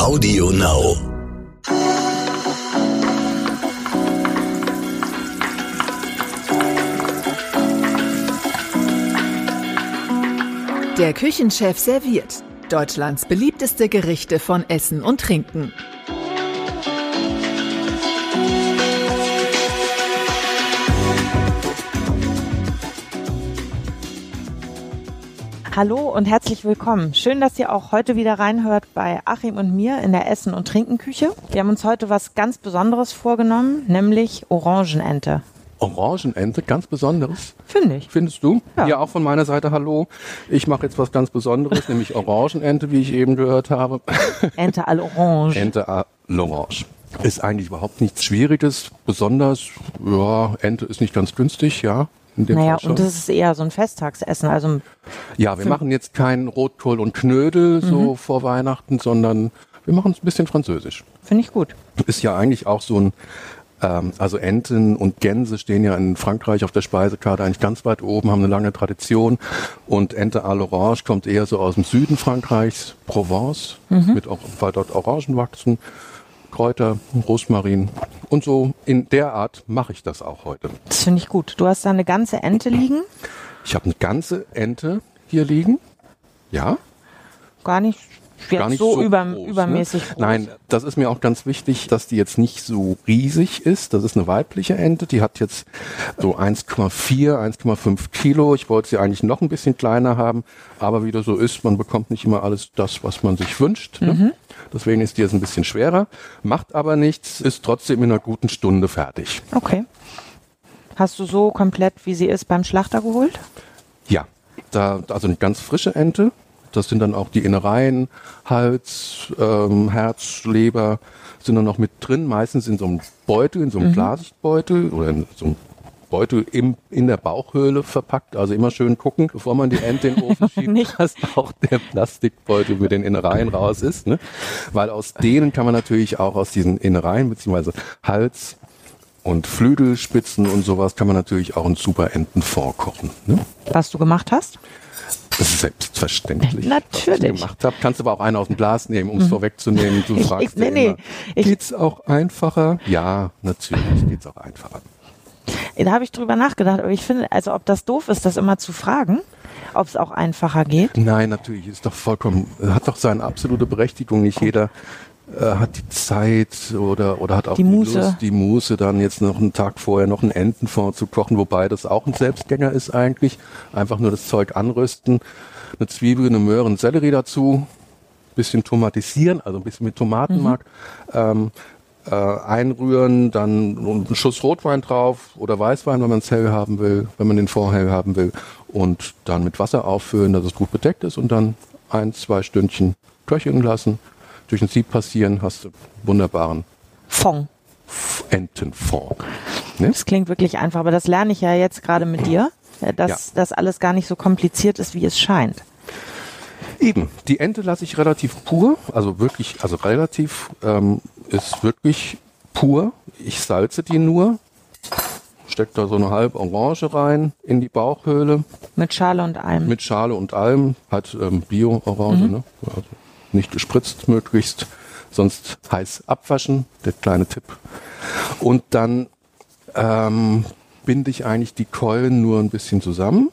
Audio Now. Der Küchenchef serviert Deutschlands beliebteste Gerichte von Essen und Trinken. Hallo und herzlich willkommen. Schön, dass ihr auch heute wieder reinhört bei Achim und mir in der Essen- und Trinkenküche. Wir haben uns heute was ganz Besonderes vorgenommen, nämlich Orangenente. Orangenente, ganz Besonderes. Finde ich. Findest du? Ja. Ja, auch von meiner Seite Hallo. Ich mache jetzt was ganz Besonderes, nämlich Orangenente, wie ich eben gehört habe. Ente à l'orange. Ente à l'orange. Ist eigentlich überhaupt nichts Schwieriges. Besonders, ja, Ente ist nicht ganz günstig, ja. In dem Naja, und das ist eher so ein Festtagsessen. Also ja, wir machen jetzt keinen Rotkohl und Knödel Mhm. so vor Weihnachten, sondern wir machen es ein bisschen französisch. finde ich gut. ist ja eigentlich auch so ein, ähm, also Enten und Gänse stehen ja in Frankreich auf der Speisekarte eigentlich ganz weit oben, haben eine lange Tradition. Und Ente à l'Orange kommt eher so aus dem Süden Frankreichs, Provence, mit auch, weil dort Orangen wachsen, Kräuter, Rosmarin. Und so in der Art mache ich das auch heute. Das finde ich gut. Du hast da eine ganze Ente liegen. Ich habe eine ganze Ente hier liegen. Ja, Gar nicht, gar nicht so, so, über, groß, übermäßig ne? groß. Nein, das ist mir auch ganz wichtig, dass die jetzt nicht so riesig ist. Das ist eine weibliche Ente, die hat jetzt so 1,4, 1,5 Kilo. Ich wollte sie eigentlich noch ein bisschen kleiner haben, aber wie das so ist, man bekommt nicht immer alles das, was man sich wünscht. Ne? Deswegen ist die jetzt ein bisschen schwerer, macht aber nichts, ist trotzdem in einer guten Stunde fertig. Okay. Hast du so komplett, wie sie ist, beim Schlachter geholt? Ja, da, also eine ganz frische Ente. Das sind dann auch die Innereien, Hals, ähm, Herz, Leber sind dann noch mit drin. Meistens in so einem Beutel, in so einem Glasbeutel oder in so einem Beutel im, in der Bauchhöhle verpackt. Also immer schön gucken, bevor man die Ente in den Ofen schiebt, Nicht. dass auch der Plastikbeutel mit den Innereien raus ist. Ne? Weil aus denen kann man natürlich auch aus diesen Innereien beziehungsweise Hals und Flügelspitzen und sowas kann man natürlich auch einen super Entenfond kochen. Ne? Was du gemacht hast? Selbstverständlich. Natürlich. Was ich gemacht habe. Kannst aber auch einen aus dem Glas nehmen, um es vorwegzunehmen. Du Ich- fragst ich- nee, ja nee. immer, Ich- geht's auch einfacher? Ja, natürlich geht's auch einfacher. Da habe ich drüber nachgedacht, aber ich finde, also ob das doof ist, das immer zu fragen, ob es auch einfacher geht. Nein, natürlich ist doch vollkommen, hat doch seine absolute Berechtigung. Nicht jeder äh, hat die Zeit oder oder hat auch Die Muße. Lust, die Muße, dann jetzt noch einen Tag vorher noch einen Entenfond zu kochen, wobei das auch ein Selbstgänger ist eigentlich. Einfach nur das Zeug anrösten, eine Zwiebel, eine Möhre, einen Sellerie dazu, bisschen tomatisieren, also ein bisschen mit Tomatenmark. Ähm, äh, einrühren, dann einen Schuss Rotwein drauf oder Weißwein, wenn man es hell haben will, wenn man den Fond hell haben will und dann mit Wasser auffüllen, dass es gut bedeckt ist und dann ein, zwei Stündchen köcheln lassen, durch ein Sieb passieren, hast du wunderbaren Fong. Entenfond. Ne? Das klingt wirklich einfach, aber das lerne ich ja jetzt gerade mit dir, äh, dass Ja. das alles gar nicht so kompliziert ist, wie es scheint. Eben, die Ente lasse ich relativ pur, also wirklich, also relativ ähm, ist wirklich pur. Ich salze die nur, steck da so eine halbe Orange rein in die Bauchhöhle Mit Schale und allem. mit Schale und allem, halt ähm, Bio-Orange, ne? also nicht gespritzt möglichst, sonst heiß abwaschen, der kleine Tipp. Und dann ähm, binde ich eigentlich die Keulen nur ein bisschen zusammen.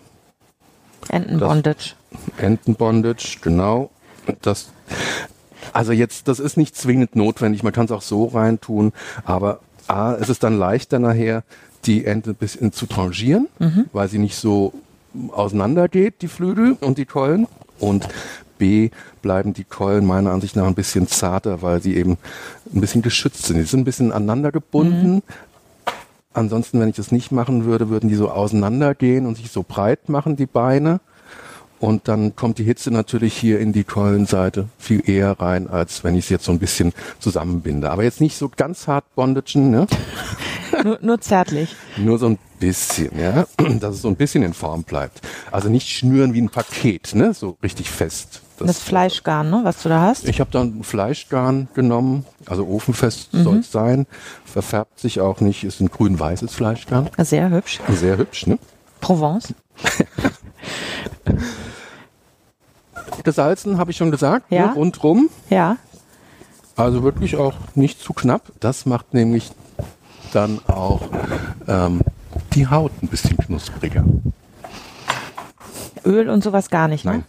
Entenbondage. Entenbondage, genau. Das, also jetzt, das ist nicht zwingend notwendig, man kann es auch so reintun, aber A, es ist dann leichter nachher, die Ente ein bisschen zu trangieren, weil sie nicht so auseinander geht, die Flügel und die Keulen. Und B, bleiben die Keulen meiner Ansicht nach ein bisschen zarter, weil sie eben ein bisschen geschützt sind. Die sind ein bisschen aneinander gebunden. Ansonsten, wenn ich das nicht machen würde, würden die so auseinandergehen und sich so breit machen, die Beine. Und dann kommt die Hitze natürlich hier in die Keulenseite viel eher rein, als wenn ich es jetzt so ein bisschen zusammenbinde. Aber jetzt nicht so ganz hart bondagen, ne? nur, nur zärtlich. nur so ein bisschen, ja, dass es so ein bisschen in Form bleibt. Also nicht schnüren wie ein Paket, ne? So richtig fest. Das, Fleischgarn, ne, was du da hast. Ich habe dann Fleischgarn genommen, also ofenfest soll es sein, verfärbt sich auch nicht, ist ein grün-weißes Fleischgarn, Sehr hübsch. sehr hübsch, ne? Provence. Gesalzen habe ich schon gesagt, Ja. ne? rundrum. Ja. Also wirklich auch nicht zu knapp. Das macht nämlich dann auch ähm, die Haut ein bisschen knuspriger. Öl und sowas gar nicht, ne? Nein.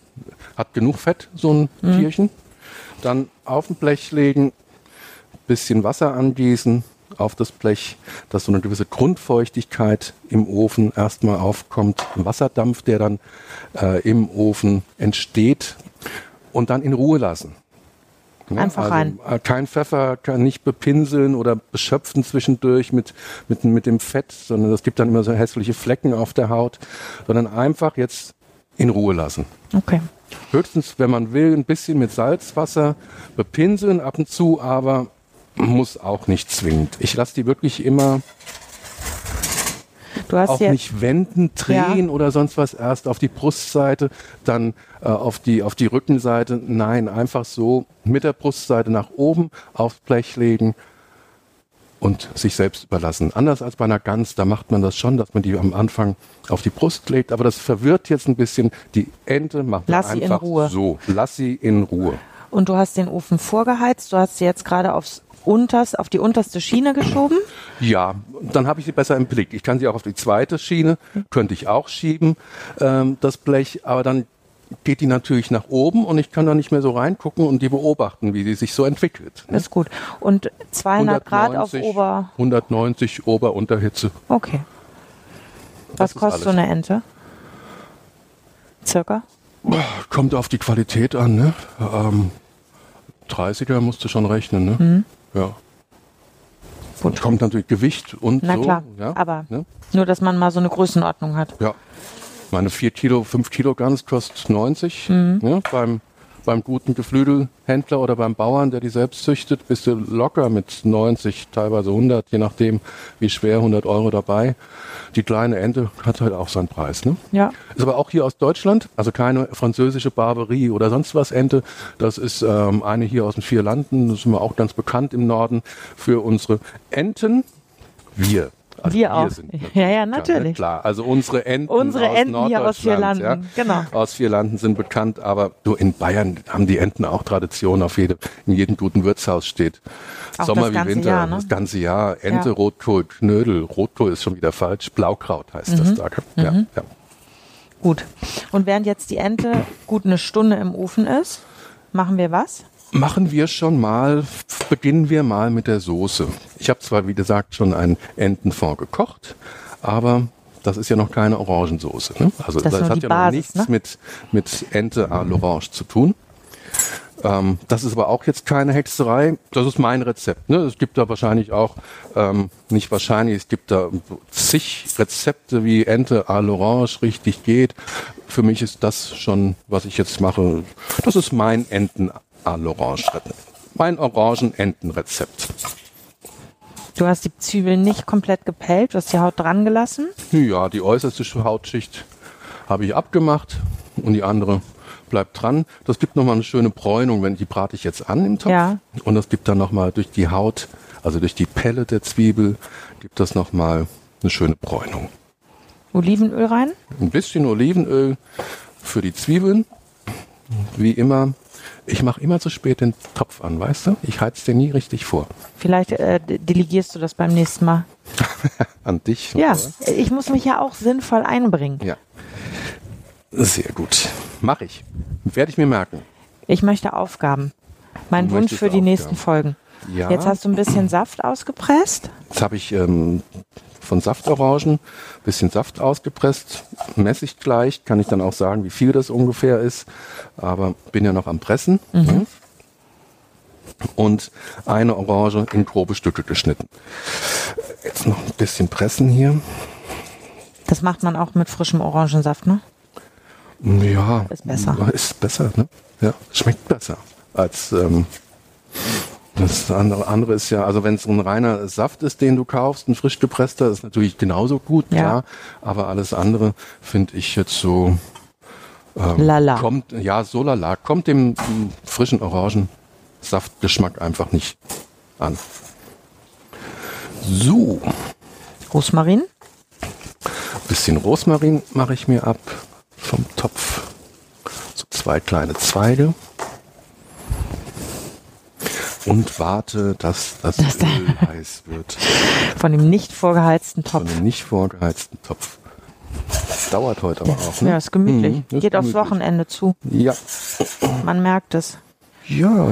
Hat genug Fett, so ein Mhm. Tierchen. Dann auf ein Blech legen, bisschen Wasser angießen auf das Blech, dass so eine gewisse Grundfeuchtigkeit im Ofen erstmal aufkommt. Ein Wasserdampf, der dann äh, im Ofen entsteht und dann in Ruhe lassen. Ja, Einfach rein. äh, Kein Pfeffer, kann nicht bepinseln oder beschöpfen zwischendurch mit, mit, mit dem Fett, sondern es gibt dann immer so hässliche Flecken auf der Haut, sondern einfach jetzt in Ruhe lassen. Okay. Höchstens, wenn man will, ein bisschen mit Salzwasser bepinseln ab und zu, aber muss auch nicht zwingend. Ich lasse die wirklich immer Du hast auch ja, nicht wenden, drehen oder sonst was. Erst auf die Brustseite, dann äh, auf, die, auf die Rückenseite. Nein, einfach so mit der Brustseite nach oben aufs Blech legen und sich selbst überlassen. Anders als bei einer Gans, da macht man das schon, dass man die am Anfang auf die Brust legt, aber das verwirrt jetzt ein bisschen. Die Ente macht man Lass sie in einfach Ruhe. so. Lass sie in Ruhe. und du hast den Ofen vorgeheizt. Du hast sie jetzt gerade aufs unterst, auf die unterste Schiene geschoben. Ja, dann habe ich sie besser im Blick. Ich kann sie auch auf die zweite Schiene, könnte ich auch schieben, ähm, das Blech, aber dann geht die natürlich nach oben und ich kann da nicht mehr so reingucken und die beobachten, wie sie sich so entwickelt. ne? Ist gut. Und 200 Grad auf 190, Ober. 190 Ober-Unterhitze. Okay. Was Das kostet so alles. eine Ente? Circa? Kommt auf die Qualität an, ne? Ähm, 30er musst du schon rechnen, ne? Mhm. Ja. Gut. Kommt natürlich Gewicht und Na so. klar. Ja, Aber ne? nur, dass man mal so eine Größenordnung hat. Ja. Meine 4 Kilo, 5 Kilo Gans kostet 90. Mhm. Ja, beim, beim guten Geflügelhändler oder beim Bauern, der die selbst züchtet, bist du locker mit 90, teilweise 100, je nachdem, wie schwer, 100 Euro dabei. Die kleine Ente hat halt auch seinen Preis. Ne? Ja. Ist aber auch hier aus Deutschland, also keine französische Barberie oder sonst was Ente. Das ist ähm, eine hier aus den vier Landen. Das sind wir auch ganz bekannt im Norden für unsere Enten. Wir. Also Wir auch. sind Ja, ja, bekannt, natürlich. Ne? Klar, also unsere Enten Unsere aus Enten hier aus vier Landen, genau. Aus vier Landen sind bekannt, aber du in Bayern haben die Enten auch Tradition. Auf jede, in jedem guten Wirtshaus steht Auch Sommer wie Winter, Jahr, ne? das ganze Jahr. Ente, Ja. Rotkohl, Knödel. Rotkohl ist schon wieder falsch. Blaukraut heißt Mhm. das da. Ja, ja. Gut. Und während jetzt die Ente gut eine Stunde im Ofen ist, machen wir was? Machen wir schon mal, beginnen wir mal mit der Soße. Ich habe zwar, wie gesagt, schon einen Entenfond gekocht, aber das ist ja noch keine Orangensoße. Ne? Also Das das, hat ja noch Basis, nichts ne? mit, mit Ente à l'Orange zu tun. Ähm, das ist aber auch jetzt keine Hexerei. Das ist mein Rezept. Ne? Es gibt da wahrscheinlich auch, ähm, nicht wahrscheinlich, es gibt da zig Rezepte, wie Ente à l'Orange richtig geht. Für mich ist das schon, was ich jetzt mache, das ist mein Enten à l'Orange. Mein Orangen-Enten-Rezept. Du hast die Zwiebeln nicht komplett gepellt, du hast die Haut dran gelassen. Ja, die äußerste Hautschicht habe ich abgemacht und die andere bleibt dran. Das gibt nochmal eine schöne Bräunung, wenn die brate ich jetzt an im Topf. Ja. Und das gibt dann nochmal durch die Haut, also durch die Pelle der Zwiebel, gibt das nochmal eine schöne Bräunung. Olivenöl rein. Ein bisschen Olivenöl für die Zwiebeln. Wie immer. Ich mache immer zu spät den Topf an, weißt du? Ich heiz den nie richtig vor. Vielleicht äh, de- delegierst du das beim nächsten Mal. An dich. Ja, oder? ich muss mich ja auch sinnvoll einbringen. Ja. Sehr gut. Mache ich. Werde ich mir merken. Ich möchte Aufgaben. Mein Du Wunsch für die nächsten Aufgaben. Folgen. Ja. Jetzt hast du ein bisschen Saft ausgepresst. Jetzt habe ich ähm, von Saftorangen ein bisschen Saft ausgepresst, messe ich gleich, kann ich dann auch sagen, wie viel das ungefähr ist, aber bin ja noch am Pressen. ne? Und eine Orange in grobe Stücke geschnitten. Jetzt noch ein bisschen pressen hier. Das macht man auch mit frischem Orangensaft, ne? Ja, Ist besser. Ist besser, ne? Ja, schmeckt besser als ähm, das andere, ist ja, also wenn es ein reiner Saft ist, den du kaufst, ein frisch gepresster, ist natürlich genauso gut, Ja. klar. Aber alles andere finde ich jetzt so ähm, Lala. kommt, ja, so lala, kommt dem mm, frischen Orangensaftgeschmack einfach nicht an. So, Rosmarin. bisschen Rosmarin mache ich mir ab vom Topf. So zwei kleine Zweige. Und warte, dass das, der- Öl heiß wird. Von dem nicht vorgeheizten Von Topf. einem nicht vorgeheizten Topf. Dauert heute aber auch, ne? Ja, ist gemütlich. Mhm, ist Geht aufs gemütlich. Wochenende zu. Ja. Man merkt es. Ja.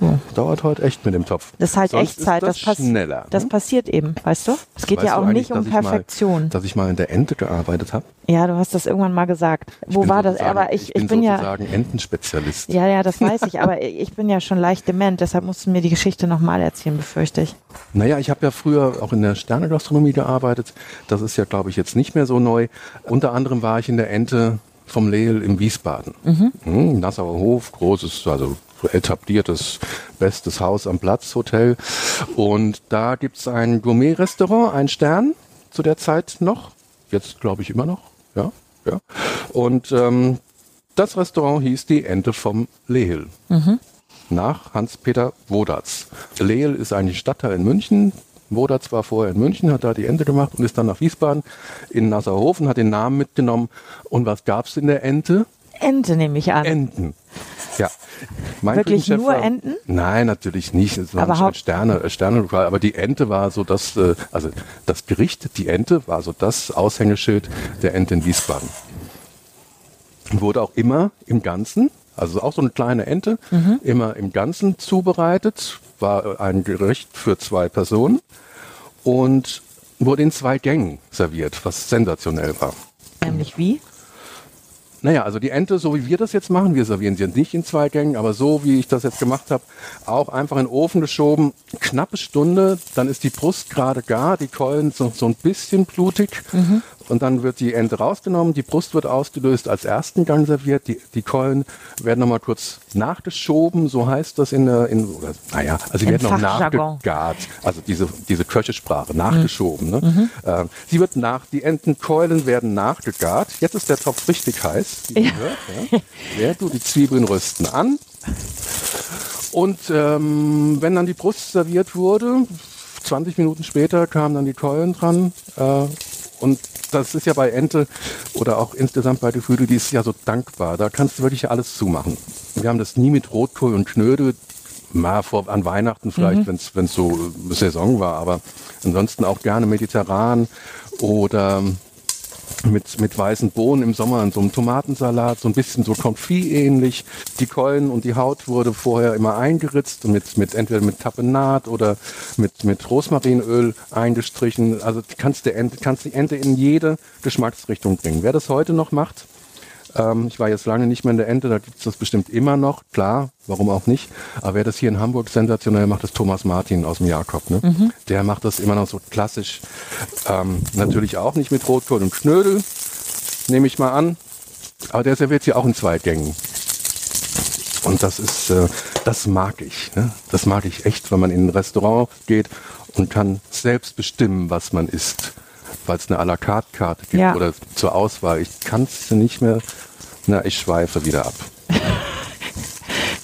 Ja. Dauert heute echt mit dem Topf. Das ist halt Sonst Echtzeit. Ist das, Das, pass schneller. das ne? passiert eben, weißt du? Es geht Weißt ja auch nicht um dass ich mal- Perfektion. Dass ich mal in der Ente gearbeitet habe. Ja, du hast das irgendwann mal gesagt. Wo bin war das? Aber ich, ich, bin, bin ja. sozusagen Entenspezialist. Ja, ja, das weiß ich, aber ich bin ja schon leicht dement, deshalb musst du mir die Geschichte nochmal erzählen, befürchte ich. Naja, ich habe ja früher auch in der Sternegastronomie gearbeitet. Das ist ja, glaube ich, jetzt nicht mehr so neu. Unter anderem war ich in der Ente vom Leel im Wiesbaden. Mhm. Nassauer Hof, großes, also etabliertes, bestes Haus am Platz, Hotel. Und da gibt's ein Gourmet-Restaurant, ein Stern zu der Zeit noch. Jetzt glaube ich immer noch. Ja, ja. Und ähm, das Restaurant hieß die Ente vom Leel nach Hans-Peter Wodatz. Leel ist eigentlich Stadtteil in München. Wodatz war vorher in München, hat da die Ente gemacht und ist dann nach Wiesbaden in Nassauhofen, hat den Namen mitgenommen. Und was gab's in der Ente? Ente nehme ich an. Enten. Ja. Mein Wirklich nur war- Enten? Nein, natürlich nicht. Es war ein Sterne, äh, Sternelokal. Aber die Ente war so das, äh, also das Gericht, die Ente war so das Aushängeschild der Ente in Wiesbaden. Wurde auch immer im Ganzen, also auch so eine kleine Ente, Mhm. immer im Ganzen zubereitet. War ein Gericht für zwei Personen und wurde in zwei Gängen serviert, was sensationell war. Nämlich wie? Naja, also die Ente, so wie wir das jetzt machen, wir servieren sie jetzt nicht in zwei Gängen, aber so wie ich das jetzt gemacht habe, auch einfach in den Ofen geschoben, knappe Stunde, dann ist die Brust gerade gar, die Keulen so, so ein bisschen blutig und dann wird die Ente rausgenommen, die Brust wird ausgelöst, als ersten Gang serviert, die, die Keulen werden nochmal kurz nachgeschoben, so heißt das in der, in, oder, naja, also sie werden noch nachgegart, also diese, diese Köchesprache, nachgeschoben. Ne? Ähm, sie wird nach, die Entenkeulen werden nachgegart. Jetzt ist der Topf richtig heiß, wie Ja. hört. Ja. Während du die Zwiebeln rösten an. Und ähm, wenn dann die Brust serviert wurde, 20 Minuten später kamen dann die Keulen dran. Äh, und das ist ja bei Ente oder auch insgesamt bei Geflügel, die ist ja so dankbar. Da kannst du wirklich alles zumachen. Wir haben das nie mit Rotkohl und Knödel, mal vor, an Weihnachten vielleicht, wenn es so Saison war, aber ansonsten auch gerne mediterran oder mit, mit weißen Bohnen im Sommer in so einem Tomatensalat, so ein bisschen so Confit ähnlich. Die Keulen und die Haut wurde vorher immer eingeritzt und mit, mit entweder mit Tapenat oder mit, mit Rosmarinöl eingestrichen. Also kannst du Ente, kannst die Ente in jede Geschmacksrichtung bringen. Wer das heute noch macht, ähm, ich war jetzt lange nicht mehr in der Ente, da gibt's das bestimmt immer noch, klar, warum auch nicht. Aber wer das hier in Hamburg sensationell macht, ist Thomas Martin aus dem Jakob. Ne? Der macht das immer noch so klassisch. Ähm, natürlich auch nicht mit Rotkohl und Knödel, nehme ich mal an. Aber der serviert sie auch in zwei Gängen. Und das ist, äh, das mag ich. Ne? Das mag ich echt, wenn man in ein Restaurant geht und kann selbst bestimmen, was man isst. Weil es eine à la carte Karte gibt Ja. oder zur Auswahl. Ich kann es nicht mehr. Na, ich schweife wieder ab.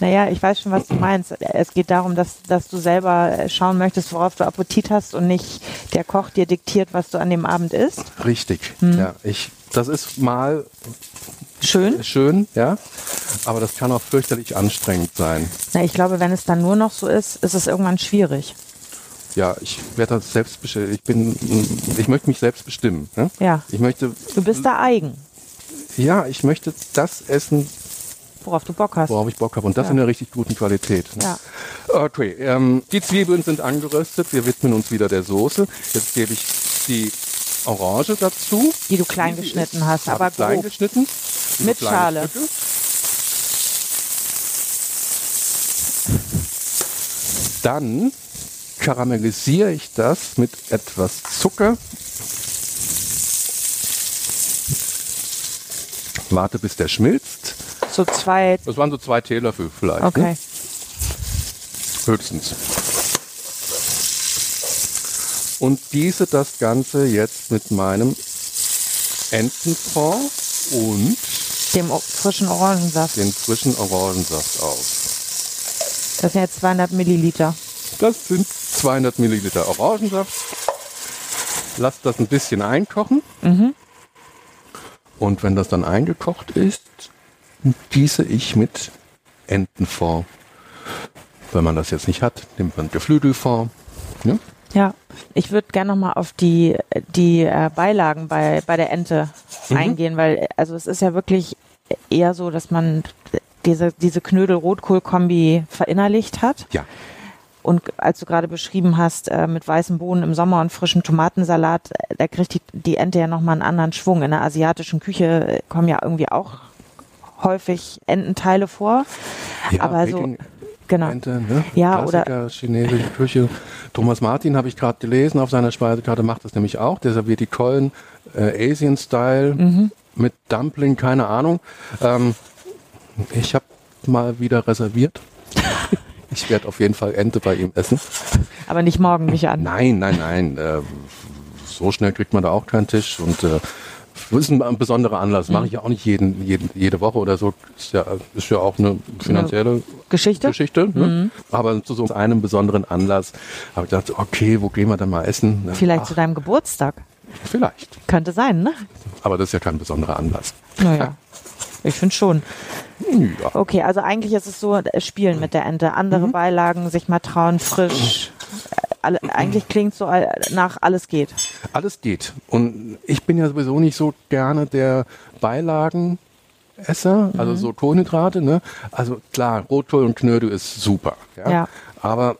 Naja, ich weiß schon, was du meinst. Es geht darum, dass, dass du selber schauen möchtest, worauf du Appetit hast und nicht der Koch dir diktiert, was du an dem Abend isst. Richtig. Hm. Ja, ich, das ist mal Schön. schön, ja. Aber das kann auch fürchterlich anstrengend sein. Na, ich glaube, wenn es dann nur noch so ist, ist es irgendwann schwierig. Ja, ich werde das selbst bestimmen. Ich bin, ich möchte mich selbst bestimmen. Ne? Ja. Ich möchte, Du bist da eigen, ja, ich möchte das essen, worauf du Bock hast. worauf ich Bock habe. Und das Ja. in einer richtig guten Qualität. Ne? Ja. Okay, ähm, die Zwiebeln sind angeröstet. Wir widmen uns wieder der Soße. Jetzt gebe ich die Orange dazu. Die du klein geschnitten ist. hast, aber klein grob. geschnitten. Mit Schale. Stücke. Dann karamellisiere ich das mit etwas Zucker. Warte, bis der schmilzt. So zwei. Das waren so zwei Teelöffel vielleicht. Okay. Ne? Höchstens. Und gieße das Ganze jetzt mit meinem Entenfond und Dem frischen Orangensaft. den frischen Orangensaft auf. Das sind jetzt 200 Milliliter. Das sind 200 Milliliter Orangensaft. Lass das ein bisschen einkochen. Und wenn das dann eingekocht ist, gieße ich mit Entenfond Wenn man das jetzt nicht hat, nimmt man Geflügelfond. Ne? Ja, ich würde gerne nochmal auf die, die äh, Beilagen bei, bei der Ente mhm. eingehen, weil also es ist ja wirklich eher so, dass man diese, diese Knödel-Rotkohl-Kombi verinnerlicht hat. Ja. Und als du gerade beschrieben hast, äh, mit weißen Bohnen im Sommer und frischem Tomatensalat, äh, da kriegt die, die Ente ja nochmal einen anderen Schwung. In der asiatischen Küche äh, kommen ja irgendwie auch häufig Ententeile vor. Ja, aber so, genau. Ente, ne? Ja, Klassiker, oder chinesische Küche. Thomas Martin habe ich gerade gelesen auf seiner Speisekarte, macht das nämlich auch. Der serviert die Keulen äh, Asian-Style Mhm. mit Dumpling, keine Ahnung. Ähm, ich habe mal wieder reserviert. ich werde auf jeden Fall Ente bei ihm essen. aber nicht morgen mich an. Nein, nein, nein. Äh, so schnell kriegt man da auch keinen Tisch und äh, das ist ein besonderer Anlass. Mache ich ja auch nicht jeden, jeden, jede Woche oder so. Ist ja, ist ja auch eine finanzielle Geschichte? Geschichte ne? Aber zu so einem besonderen Anlass habe ich gedacht, okay, wo gehen wir denn mal essen? Vielleicht Ach, zu deinem Geburtstag. vielleicht. Könnte sein, ne? Aber das ist ja kein besonderer Anlass. Naja. Ich finde schon. Ja. Okay, also eigentlich ist es so, äh, spielen mit der Ente, andere Mhm. Beilagen, sich mal trauen, frisch. Äh, Alle, eigentlich klingt so nach alles geht. Alles geht. Und ich bin ja sowieso nicht so gerne der Beilagenesser, Mhm. also so Kohlenhydrate. Ne? Also klar, Rotkohl und Knödel ist super. Ja. Ja. Aber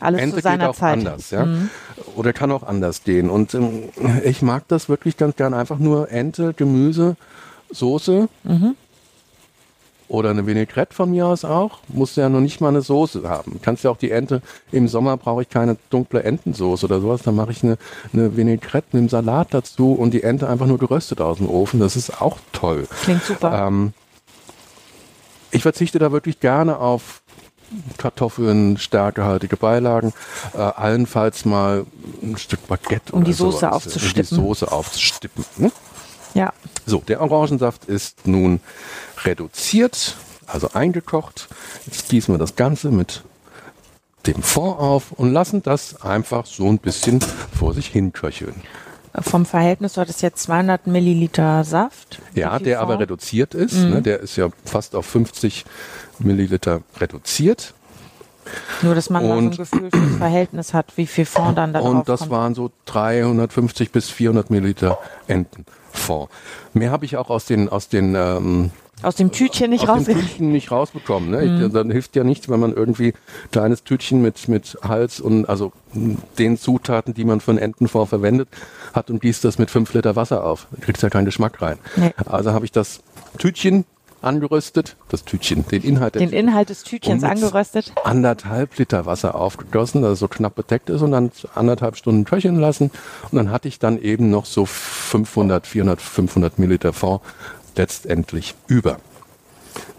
Alles Ente zu seiner geht auch Zeit. Mhm. anders, ja. Oder kann auch anders gehen. Und ähm, ich mag das wirklich ganz gern einfach nur Ente, Gemüse, Soße Mhm. oder eine Vinaigrette von mir aus auch. Muss ja noch nicht mal eine Soße haben. Kannst ja auch die Ente, im Sommer brauche ich keine dunkle Entensoße oder sowas. Dann mache ich eine, eine Vinaigrette mit dem Salat dazu und die Ente einfach nur geröstet aus dem Ofen. Das ist auch toll. Klingt super. Ähm, ich verzichte da wirklich gerne auf Kartoffeln, stärkehaltige Beilagen, äh, allenfalls mal ein Stück Baguette Um die Soße sowas, aufzustippen. Um die Soße aufzustippen. Ne? Ja. So, der Orangensaft ist nun reduziert, also eingekocht. Jetzt gießen wir das Ganze mit dem Fond auf und lassen das einfach so ein bisschen vor sich hin köcheln. Vom Verhältnis, du hattest jetzt 200 Milliliter Saft. Ja, der aber Fond? reduziert ist. Mhm. Ne, der ist ja fast auf 50 Milliliter reduziert. Nur, dass man mal so ein Und- Gefühl fürs Verhältnis hat, wie viel Fond dann da Und das kommt. waren so 350 bis 400 Milliliter Entenfond. Mehr habe ich auch aus den, aus den, ähm, Aus dem Tütchen nicht aus raus. Tütchen nicht rausbekommen. Ne? Mhm. Ich, dann hilft ja nichts, wenn man irgendwie kleines Tütchen mit, mit Hals und also den Zutaten, die man für einen Entenfond verwendet, hat und gießt das mit 5 Liter Wasser auf. Da kriegst ja keinen Geschmack rein. Nee. Also habe ich das Tütchen angeröstet, das Tütchen, den Inhalt Den Inhalt des Tütchens angeröstet. anderthalb Liter Wasser aufgegossen, das so knapp bedeckt ist und dann anderthalb Stunden köcheln lassen. Und dann hatte ich dann eben noch so 500, 400, 500 Milliliter Fond letztendlich über.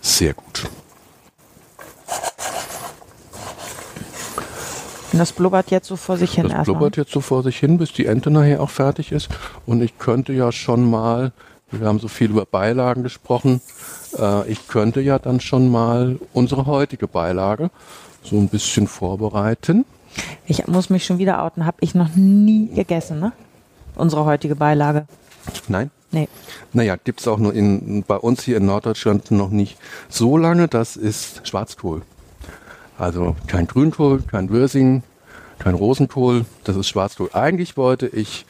Sehr gut. Und das blubbert jetzt so vor sich hin Das erstmal. blubbert jetzt so vor sich hin, bis die Ente nachher auch fertig ist. Und ich könnte ja schon mal, wir haben so viel über Beilagen gesprochen, äh, ich könnte ja dann schon mal unsere heutige Beilage so ein bisschen vorbereiten. Ich muss mich schon wieder outen, habe ich noch nie gegessen, ne? Unsere heutige Beilage. Nein? Nee. Naja, gibt's auch nur in, bei uns hier in Norddeutschland noch nicht so lange. Das ist Schwarzkohl. Also kein Grünkohl, kein Würsing, kein Rosenkohl. Das ist Schwarzkohl. Eigentlich wollte ich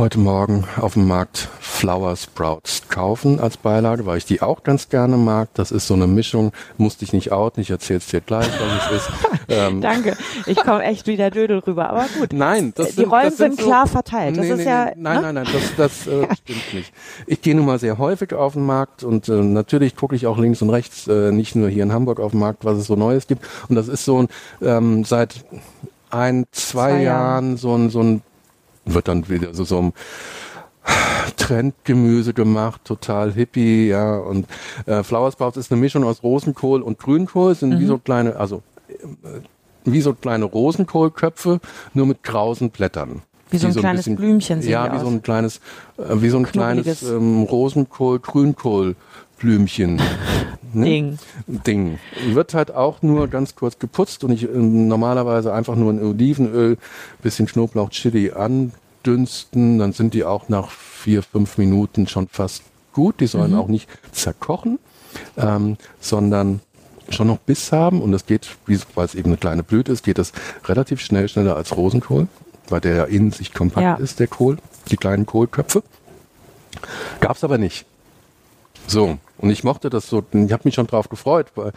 heute Morgen auf dem Markt Flower Sprouts kaufen als Beilage, weil ich die auch ganz gerne mag. Das ist so eine Mischung. Musste ich nicht outen. Ich erzähl's dir gleich, was es ist. ähm, Danke. Ich komme echt wieder Dödel rüber, aber gut. Nein, das Die sind, Rollen das sind, sind klar verteilt. Das Nee, ist nee, ja. Nein, ne? nein, nein, das, das äh, stimmt nicht. Ich gehe nun mal sehr häufig auf den Markt und äh, natürlich gucke ich auch links und rechts, äh, nicht nur hier in Hamburg auf dem Markt, was es so Neues gibt. Und das ist so ein, ähm, seit ein, zwei, Zwei Jahren. Jahren so ein, so ein, wird dann wieder so, so ein Trendgemüse gemacht, total hippie, ja. Und äh, Flower Sprouts ist eine Mischung aus Rosenkohl und Grünkohl, sind Mhm. wie so kleine, also äh, wie so kleine Rosenkohlköpfe, nur mit krausen Blättern. Wie so Die ein kleines Blümchen sehen Ja, wie aus. so ein kleines, äh, wie so ein Knubbeliges. kleines ähm, Rosenkohl-Grünkohl-Blümchen. ne? Ding. Ding. Wird halt auch nur ganz kurz geputzt und ich ähm, normalerweise einfach nur in Olivenöl, bisschen Knoblauch, Chili andünsten. Dann sind die auch nach vier, fünf Minuten schon fast gut. Die sollen auch nicht zerkochen, ähm, sondern schon noch Biss haben und das geht, weil es eben eine kleine Blüte ist, geht das relativ schnell, schneller als Rosenkohl, weil der ja in sich kompakt Ja. ist, der Kohl, die kleinen Kohlköpfe. Gab's aber nicht. So, und ich mochte das so, ich habe mich schon drauf gefreut, weil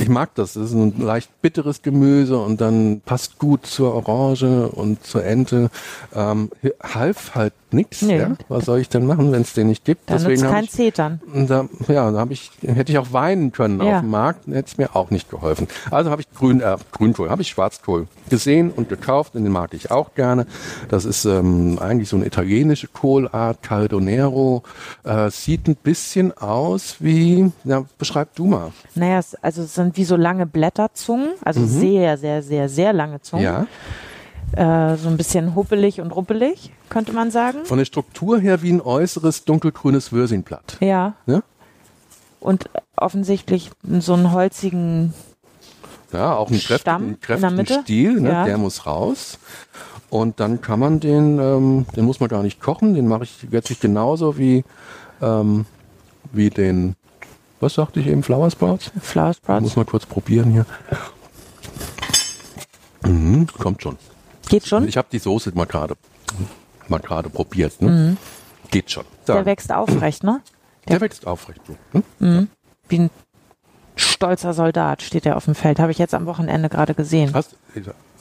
ich mag das. Das ist ein leicht bitteres Gemüse und dann passt gut zur Orange und zur Ente. Ähm, half halt nichts. Nee. Ja? Was soll ich denn machen, wenn es den nicht gibt? Dann hab kein ich, Zetern. da, ja, da ich, hätte ich auch weinen können Ja. auf dem Markt, hätte es mir auch nicht geholfen. Also habe ich Grün, äh, Grünkohl, habe ich Schwarzkohl gesehen und gekauft und den mag ich auch gerne. Das ist ähm, eigentlich so eine italienische Kohlart, Caldonero. Äh, sieht ein bisschen aus wie, ja, beschreib du mal. Naja, also es sind wie so lange Blätterzungen, also sehr, sehr, sehr, sehr lange Zungen. Mhm. Ja. Äh, so ein bisschen huppelig und ruppelig, könnte man sagen. Von der Struktur her wie ein äußeres dunkelgrünes Würsingblatt. Ja. Ne? Und offensichtlich so einen holzigen, Ja, auch einen Stamm kräftigen, in der kräftigen Mitte? Stiel, ne? Ja. der muss raus. Und dann kann man den, ähm, den muss man gar nicht kochen, den mache ich letztlich genauso wie, ähm, wie den, was sagte ich eben, Flower Sprouts? Flower Sprouts. muss mal kurz probieren hier. Mhm, kommt schon. Geht schon? Ich habe die Soße mal gerade mal gerade probiert. Ne? Geht schon. Mhm. Der wächst aufrecht, ne? der wächst aufrecht. Ne? Wie ein stolzer Soldat steht er auf dem Feld. Habe ich jetzt am Wochenende gerade gesehen. Hast,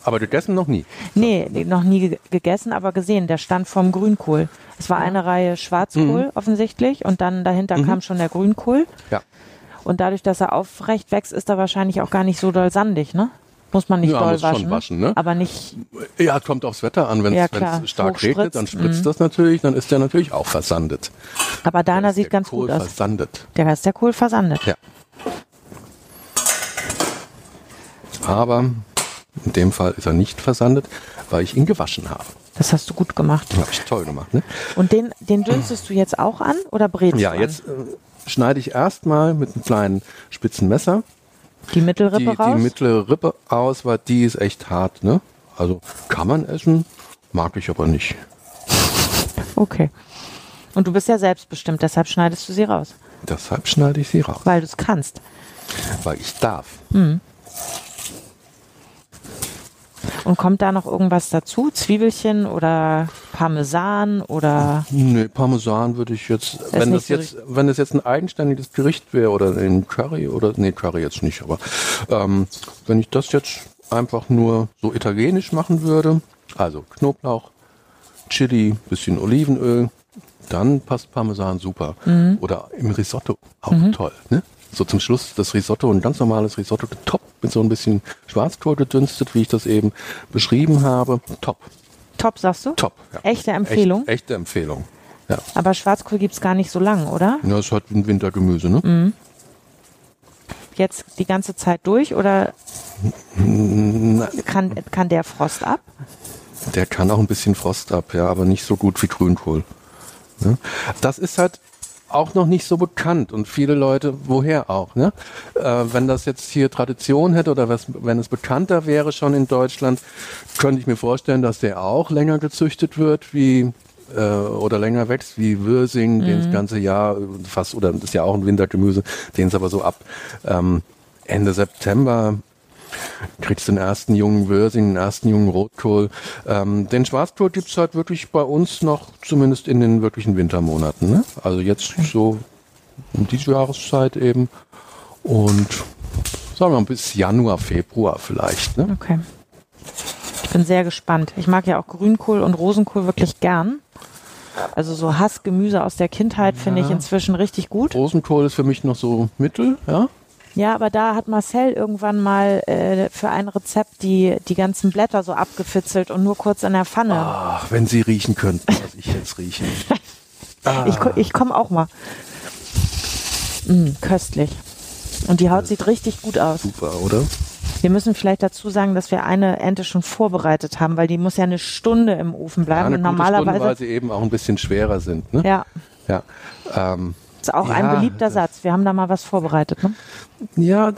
aber gegessen noch nie. Nee, noch nie ge- gegessen, aber gesehen. Der stand vorm Grünkohl. Es war eine Reihe Schwarzkohl Mhm. offensichtlich und dann dahinter kam schon der Grünkohl. Ja. Und dadurch, dass er aufrecht wächst, ist er wahrscheinlich auch gar nicht so doll sandig, ne? Muss man nicht Ja, doll muss schon waschen. waschen, ne? Aber nicht, Ja, kommt aufs Wetter an. Wenn Ja, es klar. stark regnet, dann spritzt mhm. das natürlich, dann ist der natürlich auch versandet. aber deiner sieht ganz Kohl gut aus. versandet. Der ist der Kohl versandet. Ja. Aber in dem Fall ist er nicht versandet, weil ich ihn gewaschen habe. Das hast du gut gemacht. Habe ich toll gemacht. Ne? Und den, den dünstest du jetzt auch an oder brätst Ja, du an? jetzt äh, schneide ich erstmal mit einem kleinen spitzen Messer die Mittelrippe die, raus? die mittlere Rippe aus, weil die ist echt hart. Ne? Also kann man essen, mag ich aber nicht. okay. Und du bist ja selbstbestimmt, deshalb schneidest du sie raus. Deshalb schneide ich sie raus, Weil du es kannst. weil ich darf. Und kommt da noch irgendwas dazu? Zwiebelchen oder Parmesan oder Nee, Parmesan würde ich jetzt, wenn nicht das so jetzt, wenn das jetzt ein eigenständiges Gericht wäre oder ein Curry oder, nee, Curry jetzt nicht, aber ähm, wenn ich das jetzt einfach nur so italienisch machen würde, also Knoblauch, Chili, bisschen Olivenöl, dann passt Parmesan super. Oder im Risotto, auch toll, ne? So zum Schluss das Risotto, ein ganz normales Risotto, top, mit so ein bisschen Schwarzkohl gedünstet, wie ich das eben beschrieben habe. Top, Top, sagst du? top. Ja. Echte Empfehlung? Echt, echte Empfehlung. Ja. Aber Schwarzkohl gibt's gar nicht so lang, oder? Ja, ist halt ein Wintergemüse, ne? Jetzt die ganze Zeit durch oder kann, kann der Frost ab? Der kann auch ein bisschen Frost ab, ja, aber nicht so gut wie Grünkohl. Ne? Das ist halt auch noch nicht so bekannt und viele Leute, woher auch, ne? Äh, wenn das jetzt hier Tradition hätte oder was, wenn es bekannter wäre schon in Deutschland, könnte ich mir vorstellen, dass der auch länger gezüchtet wird wie äh, oder länger wächst wie Würsing, den das ganze Jahr fast oder das ist ja auch ein Wintergemüse, den es aber so ab ähm, Ende September kriegst du den ersten jungen Würsing, den ersten jungen Rotkohl. Ähm, den Schwarzkohl gibt's halt wirklich bei uns noch, zumindest in den wirklichen Wintermonaten. Ne? Also jetzt so um diese Jahreszeit eben. Und sagen wir mal bis Januar, Februar vielleicht. Ne? Okay. Ich bin sehr gespannt. Ich mag ja auch Grünkohl und Rosenkohl wirklich gern. Also so Hassgemüse aus der Kindheit finde ich inzwischen richtig gut. Rosenkohl ist für mich noch so mittel, ja. Ja, aber da hat Marcel irgendwann mal äh, für ein Rezept die, die ganzen Blätter so abgefitzelt und nur kurz in der Pfanne. Ach, wenn Sie riechen könnten, was ich jetzt rieche. Ich, ko- ich komme auch mal. Mm, köstlich. Und die Haut sieht richtig gut aus. Super, oder? Wir müssen vielleicht dazu sagen, dass wir eine Ente schon vorbereitet haben, weil die muss ja eine Stunde im Ofen Ja, bleiben. eine und gute Stunde, weil normalerweise sie eben auch ein bisschen schwerer sind. Ne? ja, ja. Ähm, ist auch ein Ja, beliebter das- Satz. Wir haben da mal was vorbereitet. Ne? Ja,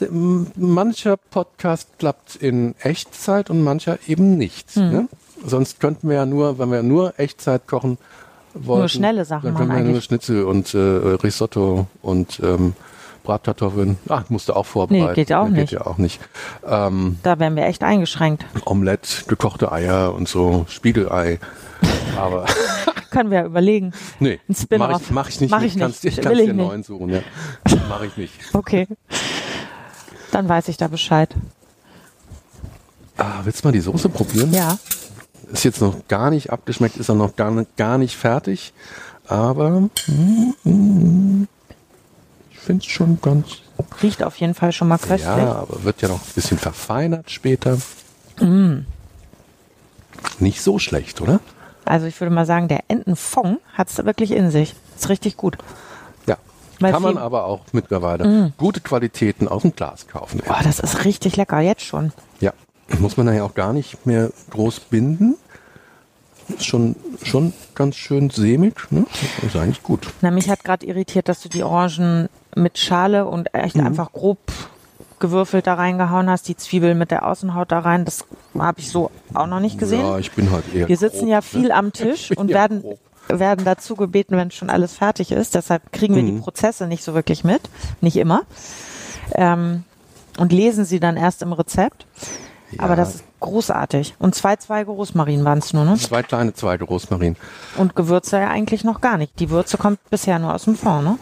mancher Podcast klappt in Echtzeit und mancher eben nicht. Hm. Ne? Sonst könnten wir ja nur, wenn wir nur Echtzeit kochen wollten, Nur schnelle Sachen dann können wir nur eigentlich. Schnitzel und äh, Risotto und ähm, Bratkartoffeln. Ach, musst du auch vorbereiten. Nee, geht ja auch geht nicht. ja auch nicht. Ähm, Da wären wir echt eingeschränkt. Omelette, gekochte Eier und so, Spiegelei. Aber Können wir ja überlegen. nee, Ein Spin-off. mach ich, mach ich nicht. Mach ich kannst, nicht. Ich ich dir nicht. neuen suchen, ja. Mach ich nicht. Okay. Dann weiß ich da Bescheid. Ah, willst du mal die Soße probieren? Ja. Ist jetzt noch gar nicht abgeschmeckt, ist auch noch gar, nicht- gar nicht fertig. Aber mm, mm, ich finde es schon ganz. Riecht auf jeden Fall schon mal köstlich. Ja, aber wird ja noch ein bisschen verfeinert später. Nicht so schlecht, oder? Also ich würde mal sagen, der Entenfond hat es wirklich in sich. Ist richtig gut. Ja. Weil Kann man Mm. aber auch mittlerweile gute Qualitäten aus dem Glas kaufen. Boah, das ist richtig lecker, jetzt schon. Ja. Muss man ja auch gar nicht mehr groß binden. Ist schon, schon ganz schön sämig. Ne? Ist eigentlich gut. Na, mich hat gerade irritiert, dass du die Orangen mit Schale und echt Mhm. einfach grob gewürfelt da reingehauen hast, die Zwiebel mit der Außenhaut da rein. Das habe ich so auch noch nicht gesehen. Ja, ich bin halt eher. Wir sitzen grob, ja ne? viel am Tisch und ja werden, grob. werden dazu gebeten, wenn schon alles fertig ist. Deshalb kriegen wir Mhm. die Prozesse nicht so wirklich mit. Nicht immer. Ähm, und lesen sie dann erst im Rezept. Ja. Aber das ist großartig. Und zwei Zweige Rosmarin waren es nur, ne? Zwei kleine Zweige Rosmarin. Und Gewürze ja eigentlich noch gar nicht. Die Würze kommt bisher nur aus dem Fond, ne?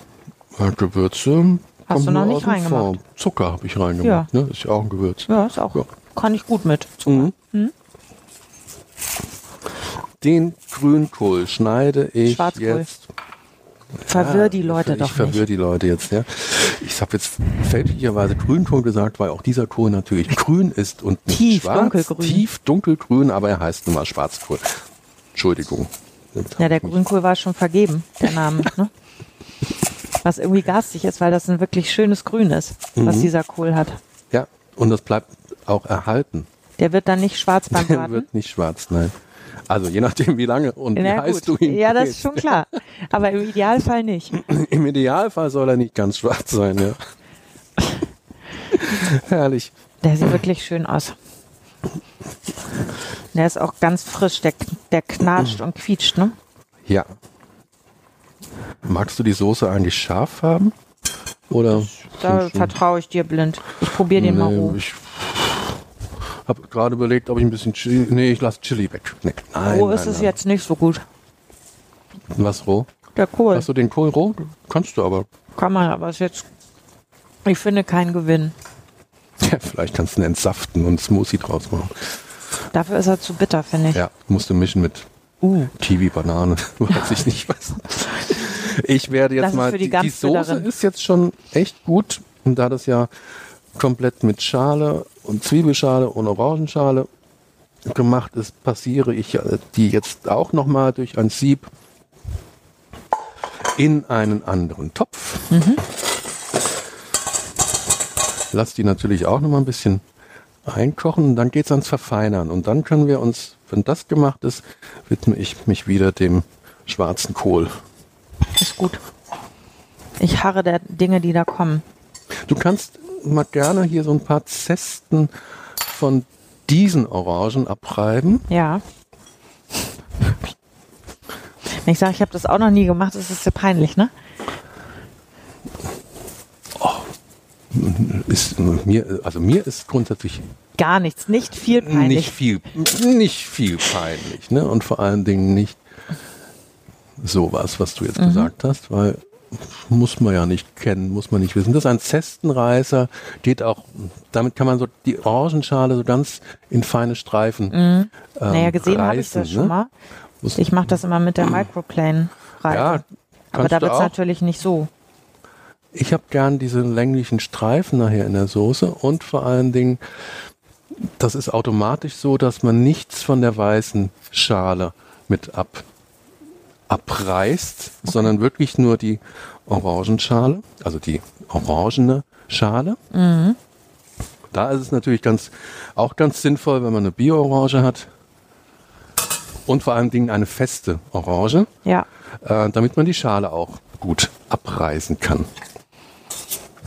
Gewürze. Hast du noch nicht reingemacht? Fond. Zucker habe ich reingemacht. Ne? Ist ja auch ein Gewürz. Ja, ist auch, Ja. kann ich gut mit. Mhm. Den Grünkohl schneide ich Schwarzkohl. jetzt. Verwirr die Leute ich doch verwirr nicht. die Leute jetzt, ja. Ich habe jetzt fälschlicherweise Grünkohl gesagt, weil auch dieser Kohl natürlich grün ist und nicht Tief schwarz. dunkelgrün. Tief dunkelgrün, aber er heißt nun mal Schwarzkohl. Entschuldigung. Ja, der Grünkohl war schon vergeben, der Name, ne? Was irgendwie garstig ist, weil das ein wirklich schönes Grün ist, was Mhm. dieser Kohl hat. Ja, und das bleibt auch erhalten. Der wird dann nicht schwarz beim Der Braten. wird nicht schwarz, nein. Also je nachdem, wie lange und wie Na heiß gut. du ihn Ja, das ist schon klar. Aber im Idealfall nicht. Im Idealfall soll er nicht ganz schwarz sein, ja. Herrlich. Der sieht wirklich schön aus. Der ist auch ganz frisch. Der, der knatscht und quietscht, ne? Ja. Magst du die Soße eigentlich scharf haben? Oder? Da vertraue ich dir blind. Ich probiere den mal Nee, roh. ich habe gerade überlegt, ob ich ein bisschen Chili. Nee, ich lasse Chili weg. Nee. Nein, Roh nein, ist es nein. jetzt nicht so gut. Was roh? Der Kohl Hast du den Kohl roh? Kannst du aber. kann man, aber ist jetzt, ich finde, kein Gewinn. Ja, vielleicht kannst du ihn entsaften und Smoothie draus machen. Dafür ist er zu bitter, finde ich. Ja, musst du mischen mit Uh. Kiwi, Banane, weiß ich nicht was. Ich werde jetzt Das mal, die die, die Soße ist jetzt schon echt gut. Und da das ja komplett mit Schale und Zwiebelschale und Orangenschale gemacht ist, passiere ich die jetzt auch nochmal durch ein Sieb in einen anderen Topf. Mhm. Lass die natürlich auch nochmal ein bisschen einkochen und dann geht's ans Verfeinern. Und dann können wir uns, wenn das gemacht ist, widme ich mich wieder dem schwarzen Kohl. Ist gut. Ich harre der Dinge, die da kommen. Du kannst mal gerne hier so ein paar Zesten von diesen Orangen abreiben. Ja. Wenn ich sage, ich habe das auch noch nie gemacht, ist es ja peinlich, ne? Ist mir, also mir ist grundsätzlich Gar nichts, nicht viel peinlich. nicht viel, nicht viel peinlich, ne? Und vor allen Dingen nicht sowas, was du Mhm. jetzt gesagt hast, weil muss man ja nicht kennen, muss man nicht wissen. Das ist ein Zestenreißer, geht auch, damit kann man so die Orangenschale so ganz in feine Streifen. Ähm, naja, gesehen habe ich das schon ne? mal. Muss- Ich mache das immer mit der Microplane. Ja, Aber da wird es natürlich nicht so. Ich habe gern diese länglichen Streifen nachher in der Soße und vor allen Dingen, das ist automatisch so, dass man nichts von der weißen Schale mit ab, abreißt, sondern wirklich nur die Orangenschale, also die orangene Schale. Da ist es natürlich ganz, auch ganz sinnvoll, wenn man eine Bio-Orange hat und vor allen Dingen eine feste Orange Ja. äh, damit man die Schale auch gut abreißen kann.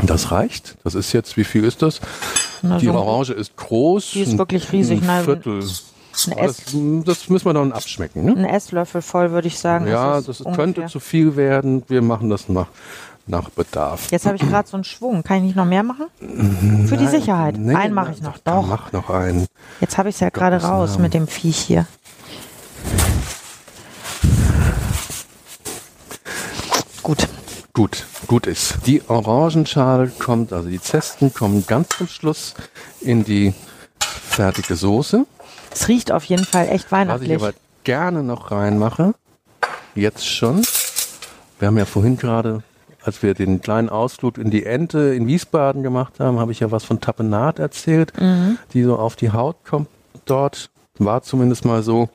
Das reicht. Das ist jetzt, wie viel ist das? Na, die so- Orange ist groß. Die ist wirklich riesig, Ein ne? Viertel. Ein das, das müssen wir dann abschmecken. Ne? Ein Esslöffel voll, würde ich sagen. Ja, ist das ungefähr. könnte zu viel werden. Wir machen das nach, nach Bedarf. Jetzt habe ich gerade so einen Schwung. Kann ich nicht noch mehr machen? Für die Sicherheit. Nee, einen mache ich noch. Doch. Mach noch einen. Jetzt habe ich es ja gerade raus mit dem Viech hier. Gut. Gut, gut ist. Die Orangenschale kommt, also die Zesten kommen ganz zum Schluss in die fertige Soße. Es riecht auf jeden Fall echt Was ich weihnachtlich. aber gerne noch reinmache, jetzt schon. Wir haben ja vorhin gerade, als wir den kleinen Ausflug in die Ente in Wiesbaden gemacht haben, habe ich ja was von Tapenat erzählt, die so auf die Haut kommt dort. War zumindest mal so.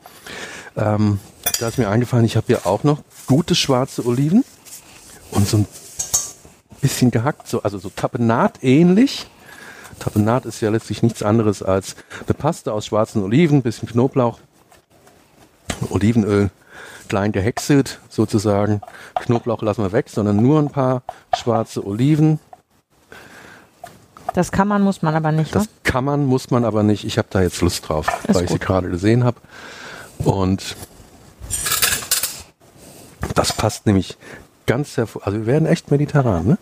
Ähm, da ist mir eingefallen, ich habe hier auch noch gute schwarze Oliven und so ein bisschen gehackt, so, also so Tapenat ähnlich. Tapenat ist ja letztlich nichts anderes als eine Paste aus schwarzen Oliven, bisschen Knoblauch, Olivenöl, klein gehäckselt sozusagen. Knoblauch lassen wir weg, sondern nur ein paar schwarze Oliven. Das kann man, muss man aber nicht. Das Ne? kann man, muss man aber nicht. Ich habe da jetzt Lust drauf, Ist weil ich sie gut. gerade gesehen habe. Und das passt nämlich ganz hervor. Also wir werden echt mediterran, ne?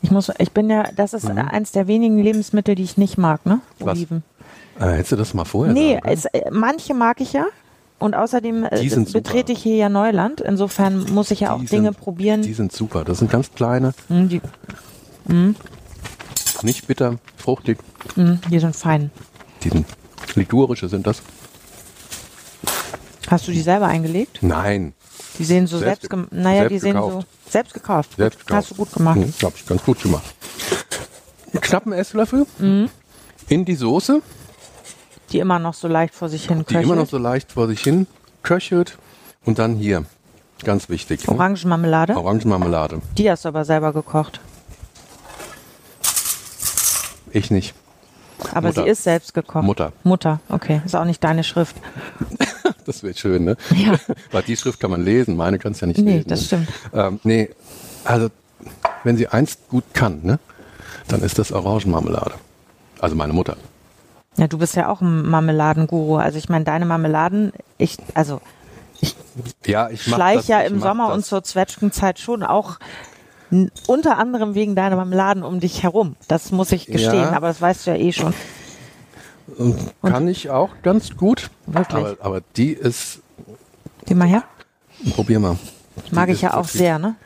Ich muss, ich bin ja, das ist eins der wenigen Lebensmittel, die ich nicht mag, ne? Mhm. Was? Oliven. Äh, hättest du das mal vorher Nee, es, äh, manche mag ich ja. Und außerdem äh, Die betrete ich hier ja Neuland. Insofern muss ich ja auch Die Dinge sind- probieren. Die sind super. Das sind ganz kleine, Hm, die, nicht bitter, fruchtig. hm, die sind fein. Die sind ligurische sind das. Hast du die selber eingelegt? Nein, Die sehen so Selbst selbst, naja, die selbst sehen gekauft. so selbst gekauft. selbst gekauft. Hast du gut gemacht. Hm, hab ich ganz gut gemacht. Einen knappen Esslöffel Mhm. in die Soße, Die immer noch so leicht vor sich hin die köchelt. immer noch so leicht vor sich hin köchelt. Und dann hier, ganz wichtig, ne? Orangenmarmelade. Orangenmarmelade. Die hast du aber selber gekocht. Ich nicht. Aber Mutter. sie ist selbst gekocht. Mutter. Mutter, okay. Ist auch nicht deine Schrift. Das wird schön, ne? Ja. Weil die Schrift kann man lesen, meine kannst du ja nicht Nee, lesen. das ne? stimmt. Ähm, nee, also wenn sie eins gut kann, ne, dann ist das Orangenmarmelade. Also meine Mutter. Ja, du bist ja auch ein Marmeladenguru. Also ich meine, deine Marmeladen, ich, also Ja, ich mach schleich das, ja ich im Sommer das. und zur Zwetschgenzeit schon auch unter anderem wegen deiner Marmeladen um dich herum. Das muss ich gestehen, Ja. aber das weißt du ja eh schon. Kann ich auch ganz gut. Wirklich? Aber, aber die ist, Geh mal her. probier mal. Mag Die ich ja auch wirklich- sehr, ne?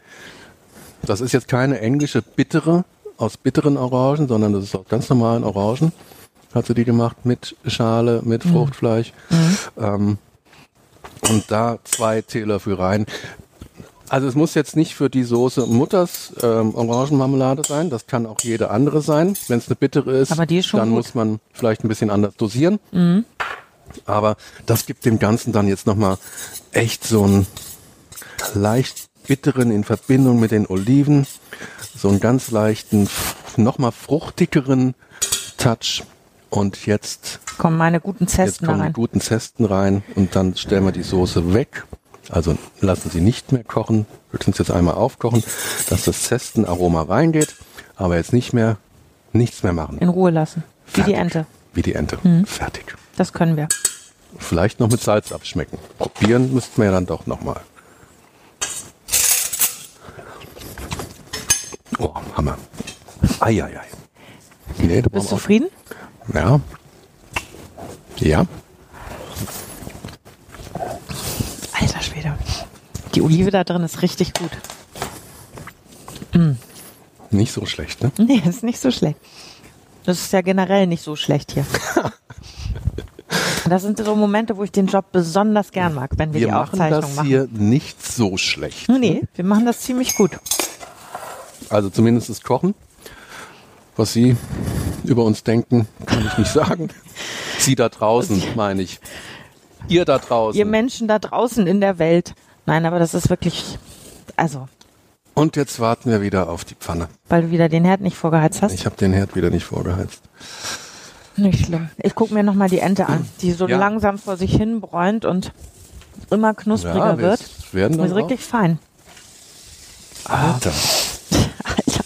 Das ist jetzt keine englische bittere aus bitteren Orangen, sondern das ist aus ganz normalen Orangen. Hat sie die gemacht mit Schale, mit Mhm. Fruchtfleisch. Ähm, und da zwei Teelöffel rein. Also es muss jetzt nicht für die Soße Mutters ähm, Orangenmarmelade sein, das kann auch jede andere sein. Wenn es eine bittere ist, Aber die ist schon dann gut. muss man vielleicht ein bisschen anders dosieren. Aber das gibt dem Ganzen dann jetzt nochmal echt so einen leicht bitteren in Verbindung mit den Oliven, so einen ganz leichten, nochmal fruchtigeren Touch. Und jetzt Kommen meine guten Jetzt Zesten da kommen die rein. guten Zesten rein und dann stellen wir die Soße weg. Also lassen sie nicht mehr kochen. Es jetzt einmal aufkochen, dass das Zestenaroma reingeht, aber jetzt nicht mehr, nichts mehr machen. In Ruhe lassen. Wie die. Ente. Wie die Ente. Fertig. Das können wir. Vielleicht noch mit Salz abschmecken. Probieren müssten wir ja dann doch nochmal. Oh, Hammer. Eieiei. Nee, Bist du zufrieden? Ja. Ja. Die Olive da drin ist richtig gut. Nicht so schlecht, ne? Nee, ist nicht so schlecht. Das ist ja generell nicht so schlecht hier. Das sind so Momente, wo ich den Job besonders gern mag, wenn wir, Wir die machen Aufzeichnung das machen. hier nicht so schlecht. Nee, wir machen das ziemlich gut. Also zumindest das Kochen. Was Sie über uns denken, kann ich nicht sagen. Sie da draußen, meine ich. Ihr da draußen. Ihr Menschen da draußen in der Welt. Nein, aber das ist wirklich, also, Und jetzt warten wir wieder auf die Pfanne. weil du wieder den Herd nicht vorgeheizt hast. Ich habe den Herd wieder nicht vorgeheizt. Nicht schlimm. Ich gucke mir nochmal die Ente an, die so Ja. langsam vor sich hin bräunt und immer knuspriger wir wird. werden dann ist richtig fein. auch- Alter. Alter.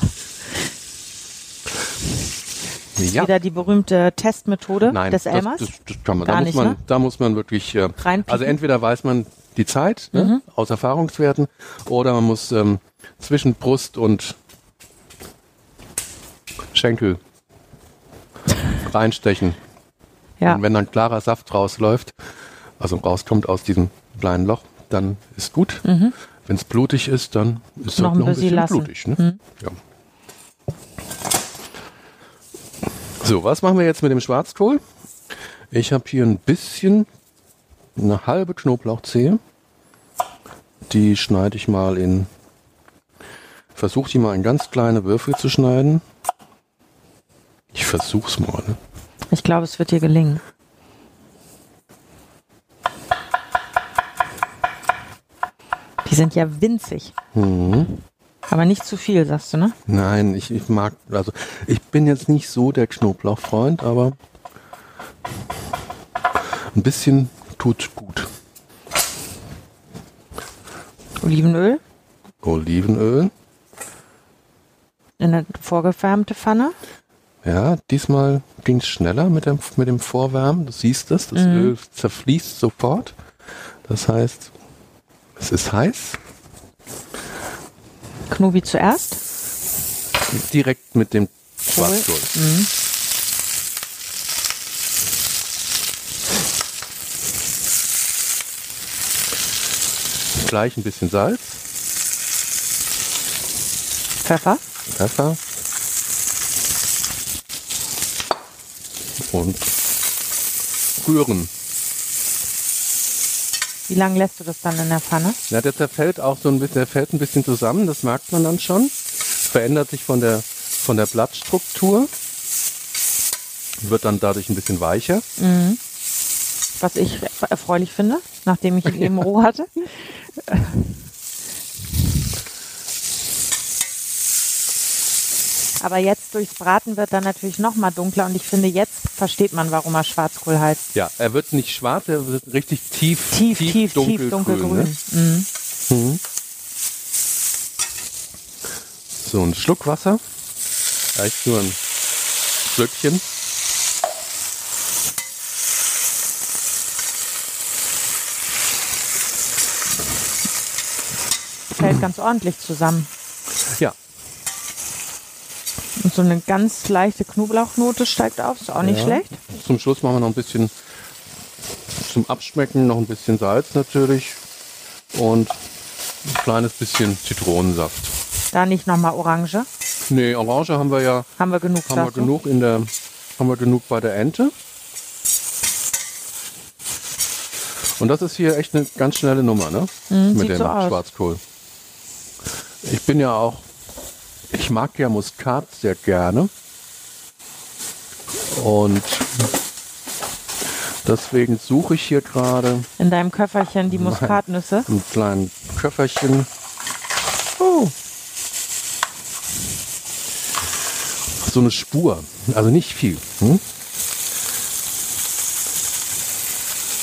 Ja. Wieder die berühmte Testmethode Nein, des das, Elmers. das, das kann man. Gar Da muss nicht, man, ne? da muss man wirklich. Äh, also entweder weiß man die Zeit ne, Mhm. aus Erfahrungswerten oder man muss ähm, zwischen Brust und Schenkel reinstechen. Ja. Und wenn dann klarer Saft rausläuft, also rauskommt aus diesem kleinen Loch, dann ist gut. Wenn es blutig ist, dann ist es Mhm. Noch halt ein noch ein bisschen lassen. Mhm. blutig. Ne? Ja. So, was machen wir jetzt mit dem Schwarzkohl? Ich habe hier ein bisschen, eine halbe Knoblauchzehe. Die schneide ich mal in, versuche die mal in ganz kleine Würfel zu schneiden. Ich versuch's mal. Ne? Ich glaube, es wird dir gelingen. Die sind ja winzig. Mhm. Aber nicht zu viel, sagst du, ne? Nein, ich, ich mag, also ich bin jetzt nicht so der Knoblauchfreund, aber ein bisschen tut gut. Olivenöl Olivenöl. in eine vorgewärmte Pfanne. Ja, diesmal ging es schneller mit dem, mit dem Vorwärmen. Du siehst es, das Öl zerfließt sofort. Das heißt, es ist heiß. Knobi zuerst. Direkt mit dem Schwarzkohl. Gleich ein bisschen Salz, Pfeffer. Pfeffer und rühren. Wie lange lässt du das dann in der Pfanne? Ja, der zerfällt auch so ein bisschen, der fällt ein bisschen zusammen, das merkt man dann schon. Verändert sich von der, von der Blattstruktur. Wird dann dadurch ein bisschen weicher. Was ich erfreulich finde, nachdem ich ihn eben roh hatte. Aber jetzt durchs Braten wird er natürlich noch mal dunkler und ich finde, jetzt versteht man, warum er Schwarzkohl heißt. Ja, er wird nicht schwarz, er wird richtig tief, Tief, tief, tief, dunkelgrün. dunkelgrün. Ne? Mhm. So, ein Schluck Wasser. Reicht nur ein Schlückchen. Fällt ganz ordentlich zusammen. Ja, Und so eine ganz leichte Knoblauchnote steigt auf, ist auch nicht ja. schlecht. Zum Schluss machen wir noch ein bisschen zum Abschmecken, noch ein bisschen Salz natürlich und ein kleines bisschen Zitronensaft. Da nicht nochmal Orange. Nee, Orange haben wir ja Haben wir genug haben wir genug in der haben wir genug bei der Ente. Und das ist hier echt eine ganz schnelle Nummer, ne? Mit Mhm, sieht dem so aus. Ich bin ja auch, ich mag ja Muskat sehr gerne. Und deswegen suche ich hier gerade In deinem Köfferchen die Muskatnüsse. ein kleines Köfferchen. Oh. So eine Spur, also nicht viel. Hm?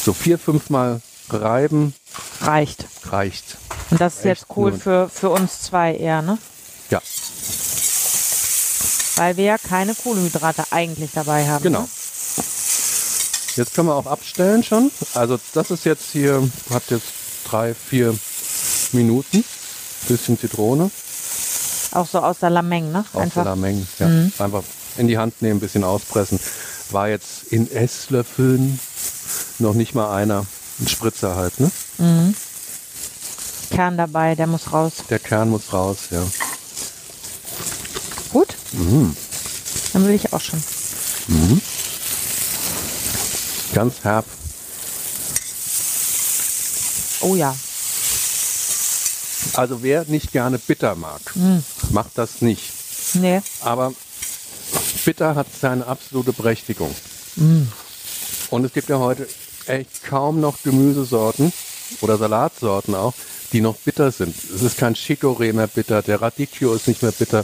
So vier, fünf Mal reiben Reicht. reicht. Und das ist jetzt cool für, für uns zwei eher, ne? Ja, Weil wir ja keine Kohlenhydrate eigentlich dabei haben. genau. Ne? Jetzt können wir auch abstellen schon. Also das ist jetzt hier, hat jetzt drei, vier Minuten. Bisschen Zitrone. Auch so aus der Lameng, ne? Auf Einfach. der Menge. Ja. Einfach in die Hand nehmen, ein bisschen auspressen. War jetzt in Esslöffeln noch nicht mal einer. Ein Spritzer halt, ne? Kern dabei, der muss raus. Der Kern muss raus, ja. Gut? Mhm. Dann will ich auch schon. Ganz herb. Oh ja. Also wer nicht gerne bitter mag, macht das nicht. Nee. Aber bitter hat seine absolute Berechtigung. Und es gibt ja heute echt kaum noch Gemüsesorten oder Salatsorten auch, die noch bitter sind. Es ist kein Chicorée mehr bitter, der Radicchio ist nicht mehr bitter,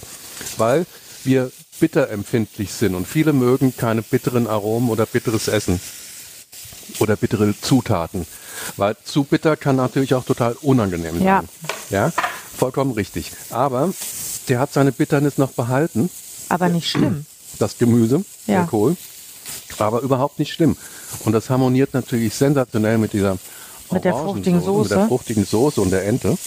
weil wir bitterempfindlich sind und viele mögen keine bitteren Aromen oder bitteres Essen oder bittere Zutaten, weil zu bitter kann natürlich auch total unangenehm sein. Ja. Ja, vollkommen richtig. Aber der hat seine Bitternis noch behalten Aber nicht schlimm. das Gemüse, Ja. der Kohl. Aber überhaupt nicht schlimm. Und das harmoniert natürlich sensationell mit dieser Mit der fruchtigen Mit der Soße. fruchtigen Soße und der Ente.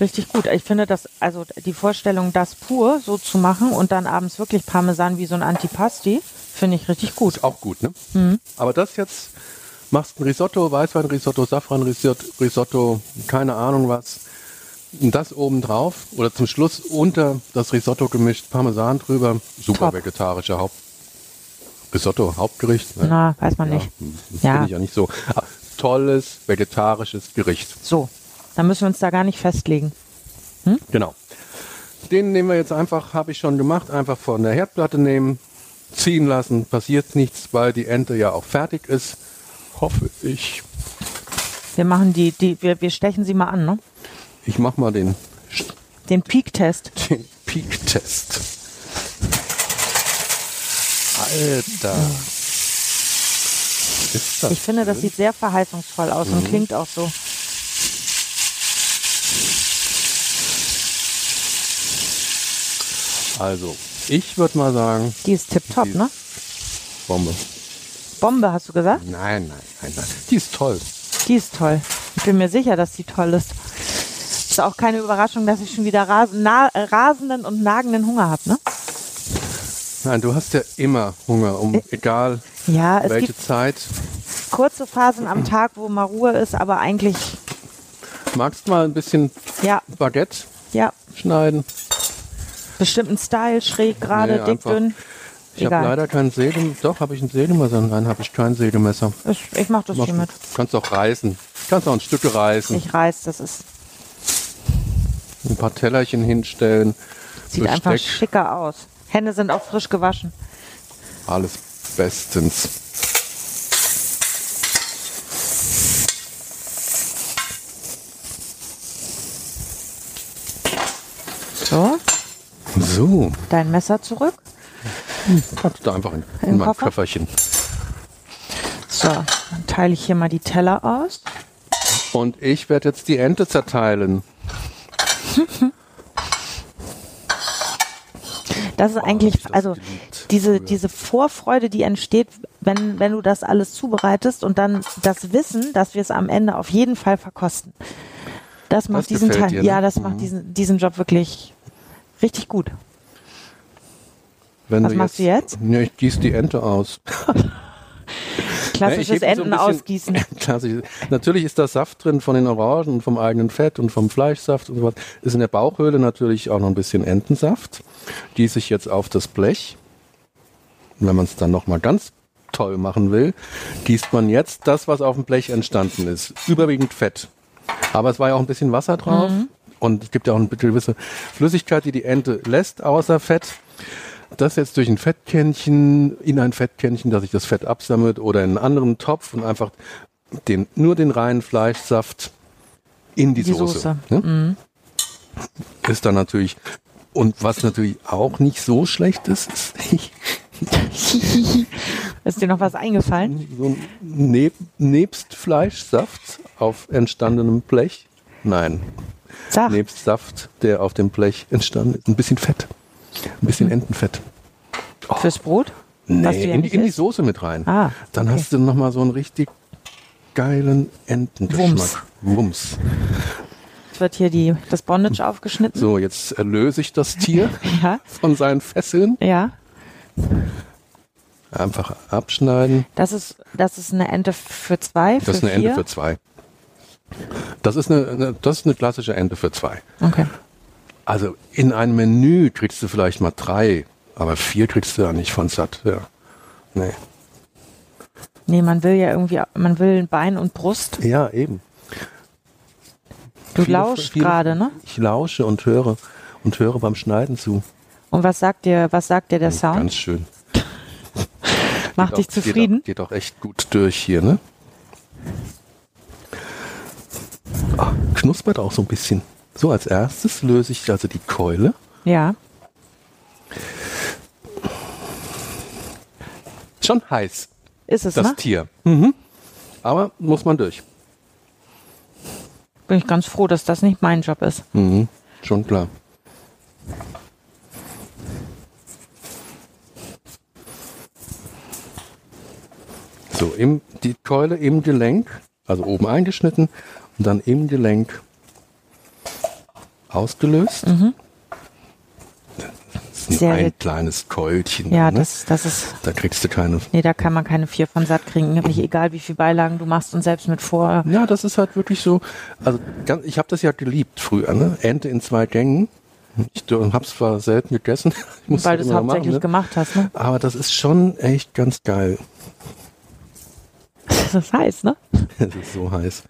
Richtig gut. Ich finde das, also die Vorstellung, das pur so zu machen und dann abends wirklich Parmesan wie so ein Antipasti, finde ich richtig gut. Ist auch gut, ne? Mhm. Aber das jetzt, machst ein Risotto, Weißwein-Risotto, Safran-Risotto, keine Ahnung was. Und das oben drauf oder zum Schluss unter das Risotto gemischt, Parmesan drüber, super Top. vegetarischer Haupt. Risotto, Hauptgericht? Ne? Na, weiß man ja, nicht. Das ja. finde ich ja nicht so. Aber tolles vegetarisches Gericht. So, dann müssen wir uns da gar nicht festlegen. Hm? Genau. Den nehmen wir jetzt einfach, habe ich schon gemacht, einfach von der Herdplatte nehmen, ziehen lassen, passiert nichts, weil die Ente ja auch fertig ist. Hoffe ich. Wir machen die, die wir, wir stechen sie mal an, ne? Ich mach mal den. Den Peak-Test. Den Peak-Test. Alter. ich finde, das sieht sehr verheißungsvoll aus mhm. und klingt auch so. Also, ich würde mal sagen. Die ist tipptopp, ne? Bombe. Bombe, hast du gesagt? Nein, nein, nein, nein. Die ist toll. Die ist toll. Ich bin mir sicher, dass die toll ist. Ist auch keine Überraschung, dass ich schon wieder rasen, rasenden und nagenden Hunger habe, ne? Nein, du hast ja immer Hunger, um äh, egal ja, welche Zeit. Kurze Phasen am Tag, wo mal Ruhe ist, aber eigentlich. Magst du mal ein bisschen ja. Baguette ja. schneiden? Bestimmten Style, schräg, gerade, nee, dick, dünn. Ich habe leider kein Sägemesser. Doch, habe ich ein Sägemesser. Nein, habe ich kein Sägemesser. Ich, ich mache das hier mit. Kannst auch reißen. Kannst auch ein Stück reißen. Ich reiß, das ist. Ein paar Tellerchen hinstellen. Sieht Besteck. einfach schicker aus. Hände sind auch frisch gewaschen. Alles bestens. So. So. Dein Messer zurück. Kannst du einfach in, in mein Koffer? Köfferchen. So, dann teile ich hier mal die Teller aus. Und ich werde jetzt die Ente zerteilen. Das ist eigentlich, also diese, diese Vorfreude, die entsteht, wenn, wenn du das alles zubereitest und dann das Wissen, dass wir es am Ende auf jeden Fall verkosten. Das macht das diesen Teil, dir, ne? ja, das mhm. macht diesen, diesen Job wirklich richtig gut. Wenn Was machst jetzt, du jetzt? Ja, ich gieße die Ente aus. Klassisches ja, Enten so ausgießen. Klassisch. Natürlich ist da Saft drin von den Orangen, vom eigenen Fett und vom Fleischsaft und so was. Ist in der Bauchhöhle natürlich auch noch ein bisschen Entensaft. Gieße ich jetzt auf das Blech. wenn man es dann nochmal ganz toll machen will, gießt man jetzt das, was auf dem Blech entstanden ist. Überwiegend Fett. Aber es war ja auch ein bisschen Wasser drauf. Mhm. Und es gibt ja auch eine gewisse Flüssigkeit, die die Ente lässt, außer Fett das jetzt durch ein Fettkännchen, in ein Fettkännchen, dass sich das Fett absammelt oder in einen anderen Topf und einfach den, nur den reinen Fleischsaft in die, die Soße. Soße. Ne? Mhm. Ist dann natürlich, und was natürlich auch nicht so schlecht ist, ist Ist dir noch was eingefallen? So neb, nebst Fleischsaft auf entstandenem Blech? Nein. Sag. Nebst Saft, der auf dem Blech entstanden ist, ein bisschen Fett. Ein bisschen Entenfett. Oh. Fürs Brot? Nee, in, in, die Soße mit rein. Ah, Dann okay. hast du nochmal so einen richtig geilen Entengeschmack. Wumms. Wumms. Jetzt wird hier die, das Bondage aufgeschnitten. So, jetzt erlöse ich das Tier ja. von seinen Fesseln. Ja. Einfach abschneiden. Das ist, das ist eine Ente für zwei. Das ist eine vier? Ente für zwei. Das ist eine, das ist eine klassische Ente für zwei. Okay. Also in einem Menü kriegst du vielleicht mal drei, aber vier kriegst du ja nicht von satt. Ja. Nee. Nee, man will ja irgendwie, man will ein Bein und Brust. Ja, eben. Du viele, lauschst gerade, ne? Ich lausche und höre und höre beim Schneiden zu. Und was sagt dir, was sagt dir der Sound? Ganz schön. Macht dich auch, zufrieden? Geht auch, geht auch, echt gut durch hier, ne? Ah, knuspert auch so ein bisschen. So, als erstes löse ich also die Keule. Ja. Schon heiß. Ist es, das ne? Tier. Mhm. Aber muss man durch. Bin ich ganz froh, dass das nicht mein Job ist. Mhm. Schon klar. So, im, die Keule im Gelenk, also oben eingeschnitten und dann im Gelenk ausgelöst. Mhm. Das ist nur ein kleines Keulchen. Ja, ne? das, das ist, da kriegst du keine. nee, da kann man keine vier von satt kriegen. Nämlich egal, wie viel Beilagen du machst und selbst mit vor. Ja, das ist halt wirklich so. Also ich habe das ja geliebt früher. Ne? Ente in zwei Gängen. Ich habe es zwar selten gegessen, Weil du es hauptsächlich machen, ne? gemacht hast, ne? aber das ist schon echt ganz geil. Das ist heiß, ne? Es ist so heiß.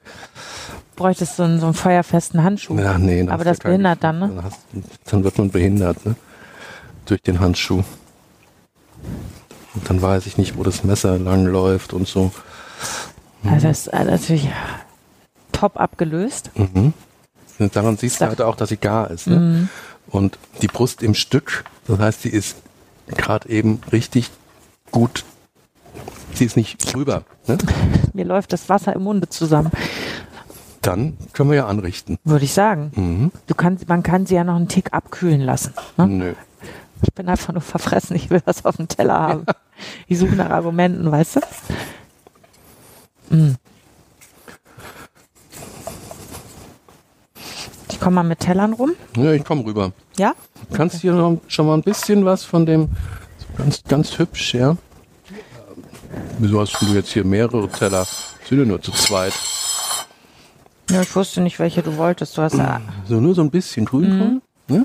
Bräuchtest du einen, so einen feuerfesten Handschuh. Ja, nee, Aber das behindert dann, ne? Dann, hast, dann wird man behindert, ne? Durch den Handschuh. Und dann weiß ich nicht, wo das Messer lang läuft und so. Also das ist äh, natürlich top abgelöst. Mhm. Und daran siehst du halt auch, dass sie gar ist. Ne? Mhm. Und die Brust im Stück, das heißt, sie ist gerade eben richtig gut. Sie ist nicht drüber. Ne? Mir läuft das Wasser im Munde zusammen, Dann können wir ja anrichten. würde ich sagen. Mhm. Du kannst, man kann sie ja noch einen Tick abkühlen lassen. Ne? Nö. Ich bin einfach nur verfressen, ich will was auf dem Teller haben. Ich suche nach Argumenten, weißt du? Mm. Ich komme mal mit Tellern rum. Ja, ich komme rüber. Ja? Du kannst hier noch, schon mal ein bisschen was von dem, ganz, ganz hübsch, ja. Wieso hast du jetzt hier mehrere Teller? Sind ja nur zu zweit. Ja, ich wusste nicht, welche du wolltest. Du hast ja So nur so ein bisschen Grünkohl. Ne?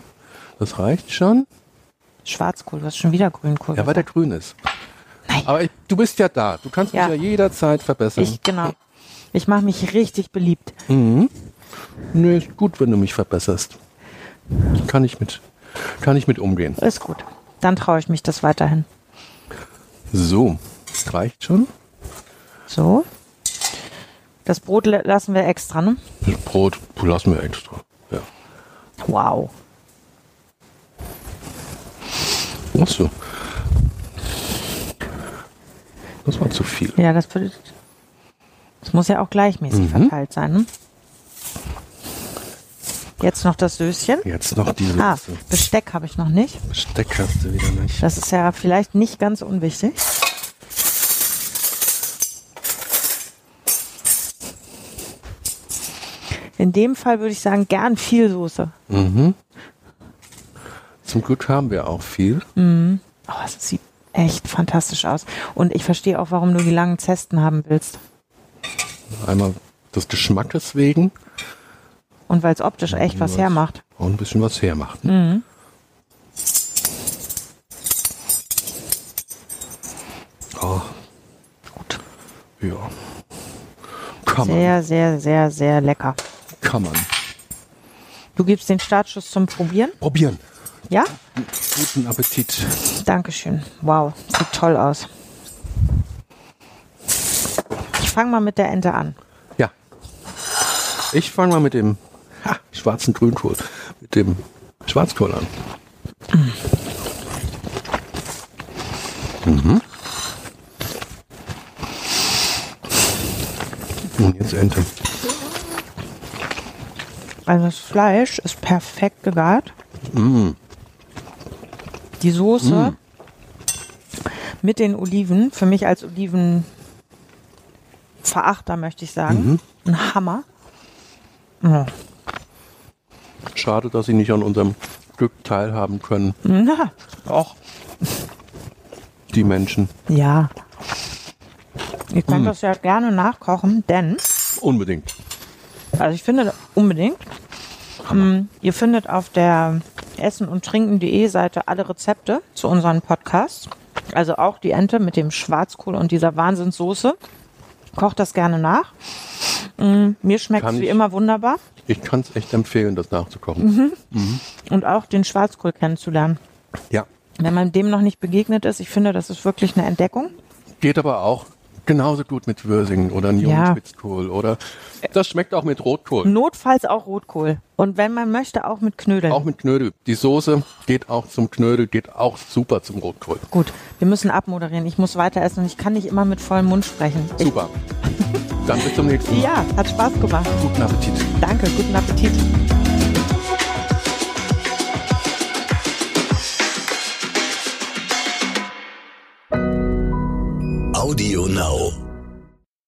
Das reicht schon. Schwarzkohl, du hast schon wieder Grünkohl. Ja, weil der grün ist. Nein. Aber ich, du bist ja da. Du kannst Ja. mich ja jederzeit verbessern. ich, genau. Ich mache mich richtig beliebt. Mhm. Nee, ist gut, wenn du mich verbesserst. Kann ich mit, kann ich mit umgehen. Ist gut. Dann traue ich mich das weiterhin. So, reicht schon. So. Das Brot la- lassen wir extra, ne? Das Brot lassen wir extra. Ja. Wow. Ach so. Das war zu viel. Ja, das würde. Das muss ja auch gleichmäßig Mhm. verteilt sein, ne? Jetzt noch das Söschen. Jetzt noch diese Ah, Besteck habe ich noch nicht. Besteck hast du wieder nicht. Das ist ja vielleicht nicht ganz unwichtig. In dem Fall würde ich sagen, gern viel Soße. Mhm. Zum Glück haben wir auch viel. Oh, es sieht echt fantastisch aus. Und ich verstehe auch, warum du die langen Zesten haben willst. Einmal des Geschmackes wegen Und weil es optisch echt was Was? hermacht. und ein bisschen was hermacht. Mhm. Oh, Gut. ja. Kann man. Sehr, sehr, sehr, sehr lecker. Kann man. Du gibst den Startschuss zum Probieren? Probieren. Ja? Guten Appetit. Dankeschön. Wow, sieht toll aus. Ich fange mal mit der Ente an. Ja. Ich fange mal mit dem ha, schwarzen Grünkohl, mit dem Schwarzkohl an. Mhm. Und jetzt Ente. Also das Fleisch ist perfekt gegart. Die Soße mit den Oliven, für mich als Olivenverachter möchte ich sagen, ein Hammer. Ja. Schade, dass Sie nicht an unserem Glück teilhaben können, Na, doch. die Menschen. Ja. Ihr könnt das ja gerne nachkochen, denn, Unbedingt. also ich finde unbedingt, ähm, ihr findet auf der essen und trinken.de Seite alle Rezepte zu unseren Podcasts. Also auch die Ente mit dem Schwarzkohl und dieser Wahnsinnssoße. Kocht das gerne nach. Mm, Mir schmeckt es wie ich- immer wunderbar. Ich kann es echt empfehlen, das nachzukochen. Und auch den Schwarzkohl kennenzulernen. Ja. Wenn man dem noch nicht begegnet ist, ich finde, das ist wirklich eine Entdeckung. Geht aber auch genauso gut mit Würsingen oder Ja. Nierenspitzkohl oder das schmeckt auch mit Rotkohl. Notfalls auch Rotkohl. Und wenn man möchte, auch mit Knödeln. Auch mit Knödel. Die Soße geht auch zum Knödel, geht auch super zum Rotkohl. Gut, wir müssen abmoderieren. Ich muss weiter essen und ich kann nicht immer mit vollem Mund sprechen. Super. Dann bis zum nächsten Mal. ja, hat Spaß gemacht. Guten Appetit. Danke, guten Appetit. Audio Now.